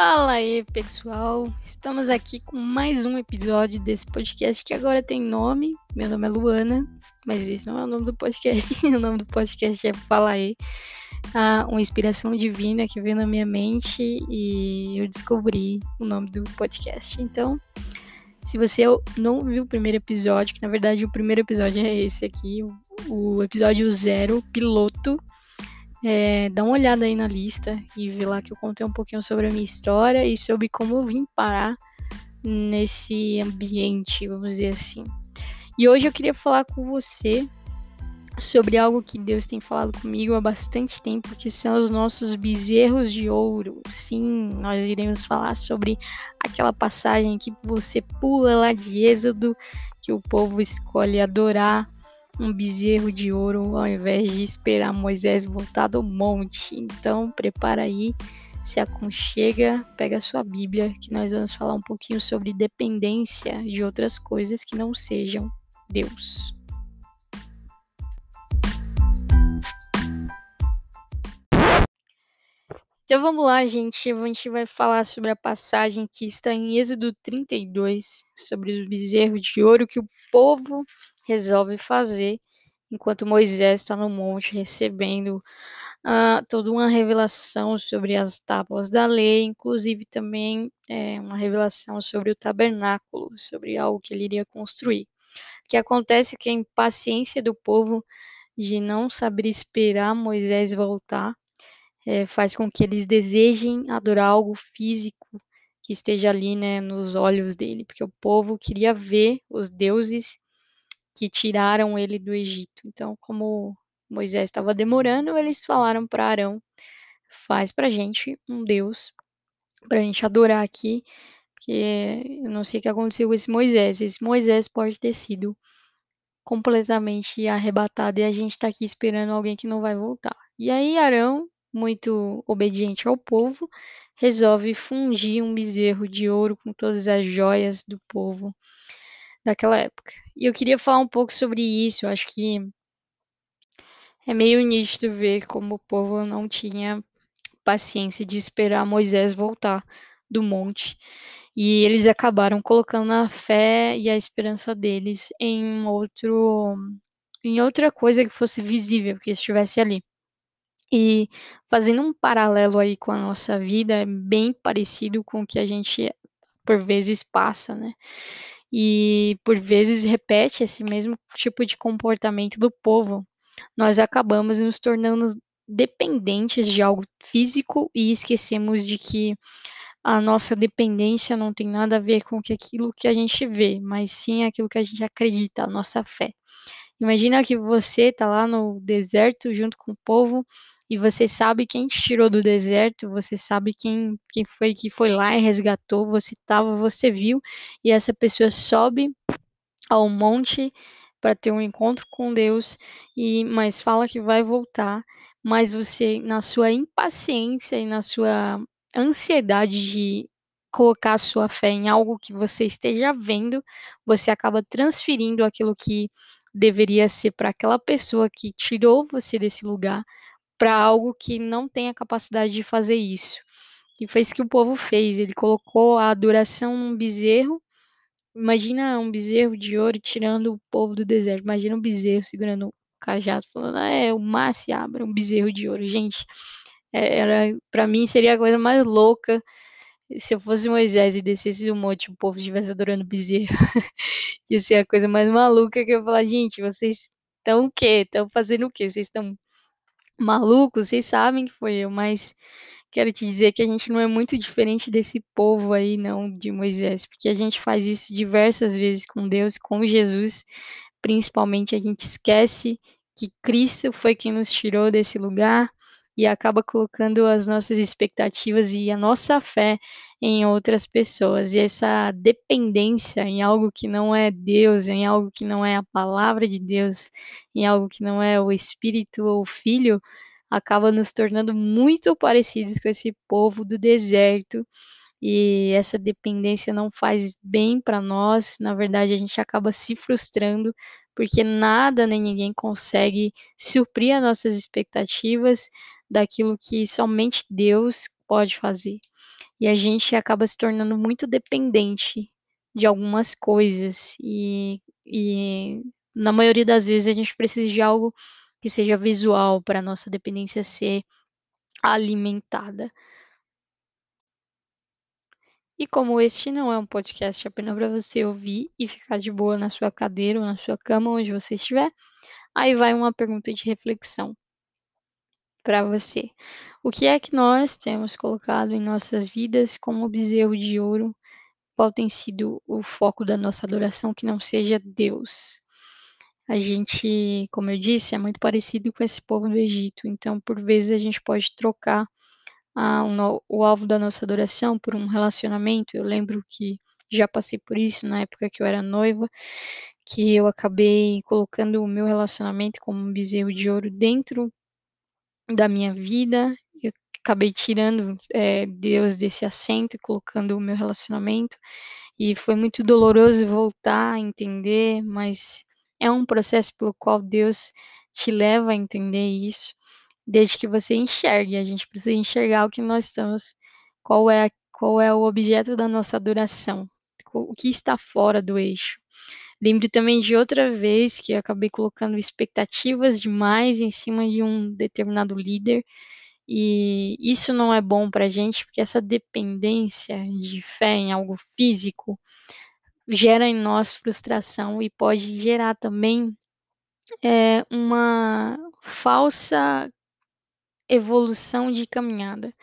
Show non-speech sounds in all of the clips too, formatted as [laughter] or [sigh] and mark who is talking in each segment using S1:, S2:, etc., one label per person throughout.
S1: Fala aí, pessoal! Estamos aqui com mais um episódio desse podcast que agora tem nome. Meu nome é Luana, mas esse não é o nome do podcast. [laughs] o nome do podcast é Fala aí. Ah, uma inspiração divina que veio na minha mente e eu descobri o nome do podcast. Então, se você não viu o primeiro episódio, que na verdade o primeiro episódio é esse aqui, o episódio zero, piloto é, dá uma olhada aí na lista e vê lá que eu contei um pouquinho sobre a minha história e sobre como eu vim parar nesse ambiente, vamos dizer assim. E hoje eu queria falar com você sobre algo que Deus tem falado comigo há bastante tempo, que são os nossos bezerros de ouro. Sim, nós iremos falar sobre aquela passagem que você pula lá de Êxodo, que o povo escolhe adorar um bezerro de ouro ao invés de esperar Moisés voltar do monte. Então, prepara aí, se aconchega, pega a sua Bíblia, que nós vamos falar um pouquinho sobre dependência de outras coisas que não sejam Deus. Então vamos lá, gente. A gente vai falar sobre a passagem que está em Êxodo 32, sobre os bezerros de ouro que o povo resolve fazer enquanto Moisés está no monte recebendo uh, toda uma revelação sobre as tábuas da lei, inclusive também é, uma revelação sobre o tabernáculo, sobre algo que ele iria construir. O que acontece é que a impaciência do povo de não saber esperar Moisés voltar é, faz com que eles desejem adorar algo físico que esteja ali né, nos olhos dele, porque o povo queria ver os deuses que tiraram ele do Egito. Então, como Moisés estava demorando, eles falaram para Arão: faz para gente um Deus para a gente adorar aqui, porque eu não sei o que aconteceu com esse Moisés. Esse Moisés pode ter sido completamente arrebatado e a gente está aqui esperando alguém que não vai voltar. E aí Arão, muito obediente ao povo, resolve fungir um bezerro de ouro com todas as joias do povo daquela época. E eu queria falar um pouco sobre isso. Eu acho que é meio nítido ver como o povo não tinha paciência de esperar Moisés voltar do monte. E eles acabaram colocando a fé e a esperança deles em outro em outra coisa que fosse visível, que estivesse ali. E fazendo um paralelo aí com a nossa vida, é bem parecido com o que a gente por vezes passa, né? E por vezes repete esse mesmo tipo de comportamento do povo, nós acabamos nos tornando dependentes de algo físico e esquecemos de que a nossa dependência não tem nada a ver com aquilo que a gente vê, mas sim aquilo que a gente acredita, a nossa fé. Imagina que você está lá no deserto junto com o povo e você sabe quem te tirou do deserto, você sabe quem, quem foi que foi lá e resgatou, você estava, você viu, e essa pessoa sobe ao monte para ter um encontro com Deus, e mas fala que vai voltar, mas você, na sua impaciência e na sua ansiedade de colocar a sua fé em algo que você esteja vendo, você acaba transferindo aquilo que deveria ser para aquela pessoa que tirou você desse lugar para algo que não tem a capacidade de fazer isso. E foi isso que o povo fez. Ele colocou a adoração num bezerro. Imagina um bezerro de ouro tirando o povo do deserto. Imagina um bezerro segurando um cajado, falando: ah, é, o mar se abre, um bezerro de ouro. Gente, é, era para mim seria a coisa mais louca se eu fosse Moisés e descesse do monte, o povo estivesse adorando bezerro. [laughs] Ia ser a coisa mais maluca que eu ia falar, gente, vocês estão o quê? Estão fazendo o quê? Vocês estão maluco, vocês sabem que foi eu, mas quero te dizer que a gente não é muito diferente desse povo aí, não, de Moisés, porque a gente faz isso diversas vezes com Deus, com Jesus, principalmente a gente esquece que Cristo foi quem nos tirou desse lugar e acaba colocando as nossas expectativas e a nossa fé em outras pessoas. E essa dependência em algo que não é Deus, em algo que não é a palavra de Deus, em algo que não é o Espírito ou o Filho, acaba nos tornando muito parecidos com esse povo do deserto. E essa dependência não faz bem para nós, na verdade, a gente acaba se frustrando porque nada nem ninguém consegue suprir as nossas expectativas daquilo que somente Deus pode fazer. E a gente acaba se tornando muito dependente de algumas coisas e, e na maioria das vezes a gente precisa de algo que seja visual para nossa dependência ser alimentada. E como este não é um podcast apenas para você ouvir e ficar de boa na sua cadeira ou na sua cama, onde você estiver, aí vai uma pergunta de reflexão para você. O que é que nós temos colocado em nossas vidas como bezerro de ouro? Qual tem sido o foco da nossa adoração que não seja Deus? A gente, como eu disse, é muito parecido com esse povo do Egito, então por vezes a gente pode trocar a, o, o alvo da nossa adoração por um relacionamento. Eu lembro que já passei por isso na época que eu era noiva, que eu acabei colocando o meu relacionamento como um bezerro de ouro dentro da minha vida. Acabei tirando é, Deus desse assento e colocando o meu relacionamento. E foi muito doloroso voltar a entender, mas é um processo pelo qual Deus te leva a entender isso, desde que você enxergue. A gente precisa enxergar o que nós estamos, qual é, qual é o objeto da nossa adoração, o que está fora do eixo. Lembro também de outra vez que eu acabei colocando expectativas demais em cima de um determinado líder, e isso não é bom para a gente, porque essa dependência de fé em algo físico gera em nós frustração e pode gerar também é, uma falsa evolução de caminhada.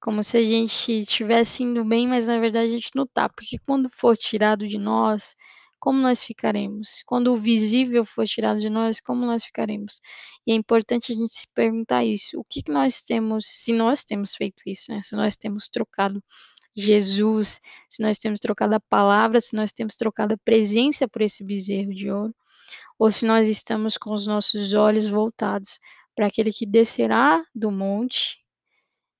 S1: Como se a gente estivesse indo bem, mas na verdade a gente não está. Porque quando for tirado de nós, como nós ficaremos? Quando o visível for tirado de nós, como nós ficaremos? E é importante a gente se perguntar isso. O que, que nós temos, se nós temos feito isso, né? se nós temos trocado Jesus, se nós temos trocado a palavra, se nós temos trocado a presença por esse bezerro de ouro, ou se nós estamos com os nossos olhos voltados para aquele que descerá do monte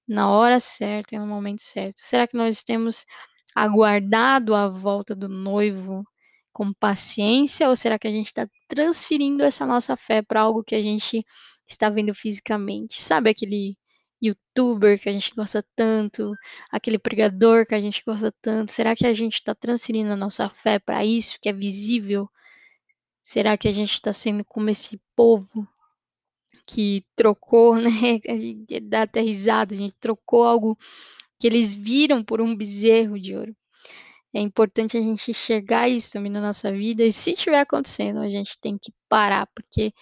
S1: na hora certa e no momento certo? Será que nós temos aguardado a volta do noivo com paciência ou será que a gente está transferindo essa nossa fé para algo que a gente está vendo fisicamente? Sabe aquele youtuber que a gente gosta tanto, aquele pregador que a gente gosta tanto? Será que a gente está transferindo a nossa fé para isso que é visível? Será que a gente está sendo como esse povo que trocou, [laughs] né? A gente dá até risada, a gente trocou algo que eles viram por um bezerro de ouro. É importante a gente enxergar isso também na nossa vida, e se estiver acontecendo, a gente tem que parar, porque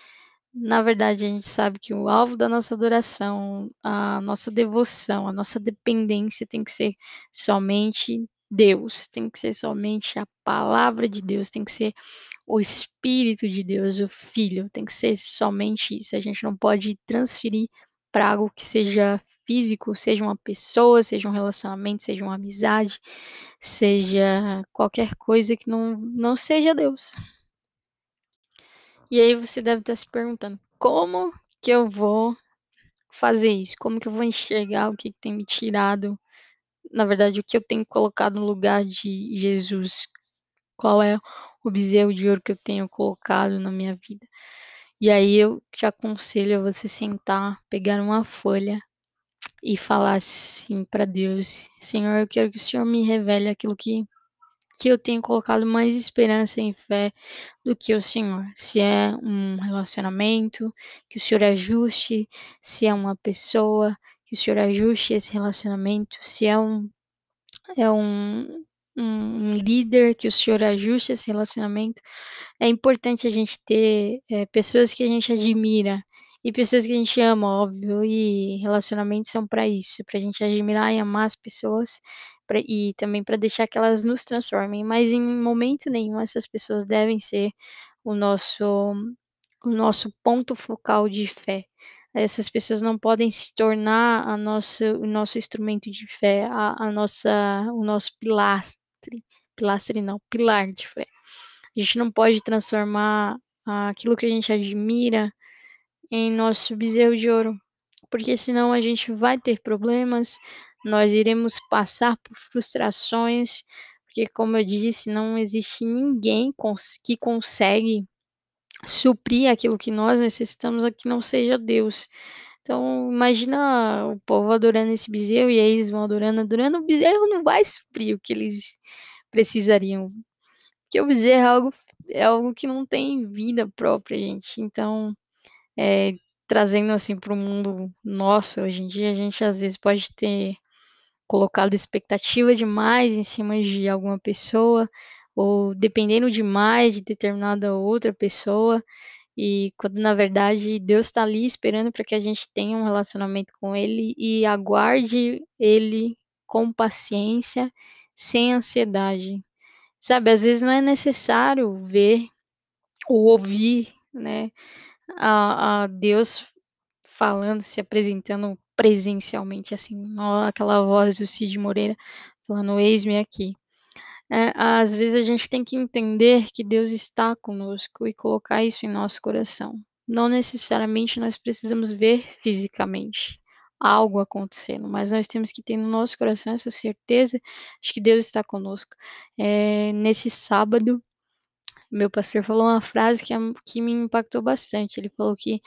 S1: na verdade a gente sabe que o alvo da nossa adoração, a nossa devoção, a nossa dependência tem que ser somente Deus, tem que ser somente a palavra de Deus, tem que ser o Espírito de Deus, o Filho, tem que ser somente isso. A gente não pode transferir para algo que seja físico, seja uma pessoa, seja um relacionamento, seja uma amizade, seja qualquer coisa que não, não seja Deus. E aí você deve estar se perguntando: como que eu vou fazer isso? Como que eu vou enxergar o que, que tem me tirado na verdade, o que eu tenho colocado no lugar de Jesus? Qual é o bezerro de ouro que eu tenho colocado na minha vida? E aí eu te aconselho a você sentar, pegar uma folha e falar assim para Deus: Senhor, eu quero que o Senhor me revele aquilo que que eu tenho colocado mais esperança em fé do que o Senhor. Se é um relacionamento, que o Senhor ajuste, se é uma pessoa, que o Senhor ajuste esse relacionamento, se é um, é um, um líder, que o Senhor ajuste esse relacionamento. É importante a gente ter é, pessoas que a gente admira e pessoas que a gente ama, óbvio, e relacionamentos são para isso, para a gente admirar e amar as pessoas pra, e também para deixar que elas nos transformem, mas em momento nenhum essas pessoas devem ser o nosso, o nosso ponto focal de fé essas pessoas não podem se tornar a nossa, o nosso instrumento de fé, a, a nossa, o nosso pilastre, pilastre não, pilar de fé. A gente não pode transformar aquilo que a gente admira em nosso bezerro de ouro, porque senão a gente vai ter problemas, nós iremos passar por frustrações, porque como eu disse, não existe ninguém que consegue suprir aquilo que nós necessitamos a que não seja Deus. Então, imagina o povo adorando esse bezerro e aí eles vão adorando, adorando, o bezerro não vai suprir o que eles precisariam. Porque o bezerro é algo, é algo que não tem vida própria, gente. Então, é, trazendo assim para o mundo nosso hoje em dia, a gente às vezes pode ter colocado expectativa demais em cima de alguma pessoa, ou dependendo demais de determinada outra pessoa, e quando na verdade Deus está ali esperando para que a gente tenha um relacionamento com Ele e aguarde Ele com paciência, sem ansiedade. Sabe, às vezes não é necessário ver ou ouvir, né, a, a Deus falando, se apresentando presencialmente, assim, aquela voz do Cid Moreira falando: Eis-me aqui. É, às vezes a gente tem que entender que Deus está conosco e colocar isso em nosso coração. Não necessariamente nós precisamos ver fisicamente algo acontecendo, mas nós temos que ter no nosso coração essa certeza de que Deus está conosco. É, nesse sábado, meu pastor falou uma frase que, que me impactou bastante. Ele falou que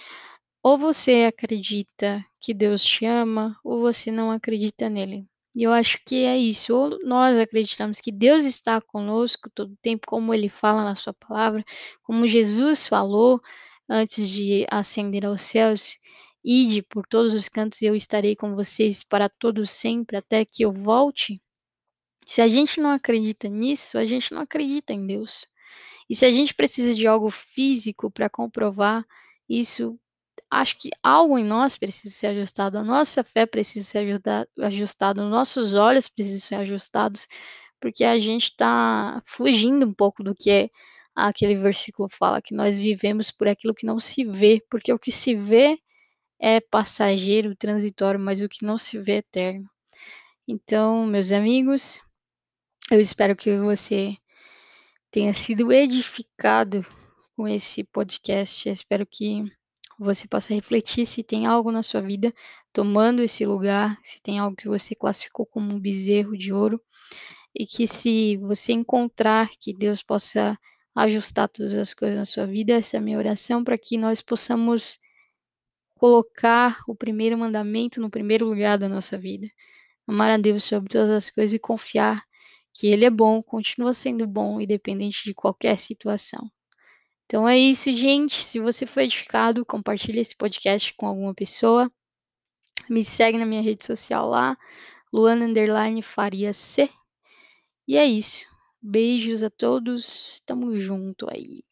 S1: ou você acredita que Deus te ama, ou você não acredita nele. E eu acho que é isso. Ou nós acreditamos que Deus está conosco todo o tempo, como ele fala na sua palavra, como Jesus falou antes de ascender aos céus. Ide por todos os cantos e eu estarei com vocês para todos sempre, até que eu volte. Se a gente não acredita nisso, a gente não acredita em Deus. E se a gente precisa de algo físico para comprovar isso, acho que algo em nós precisa ser ajustado, a nossa fé precisa ser ajustada, nossos olhos precisam ser ajustados, porque a gente está fugindo um pouco do que é aquele versículo fala, que nós vivemos por aquilo que não se vê, porque o que se vê é passageiro, transitório, mas o que não se vê é eterno. Então, meus amigos, eu espero que você tenha sido edificado com esse podcast. Eu espero que você possa refletir se tem algo na sua vida tomando esse lugar, se tem algo que você classificou como um bezerro de ouro, e que se você encontrar que Deus possa ajustar todas as coisas na sua vida, essa é a minha oração para que nós possamos colocar o primeiro mandamento no primeiro lugar da nossa vida. Amar a Deus sobre todas as coisas e confiar que Ele é bom, continua sendo bom, independente de qualquer situação. Então é isso, gente. Se você foi edificado, compartilhe esse podcast com alguma pessoa. Me segue na minha rede social lá, Luana Underline Faria C. E é isso. Beijos a todos. Tamo junto aí.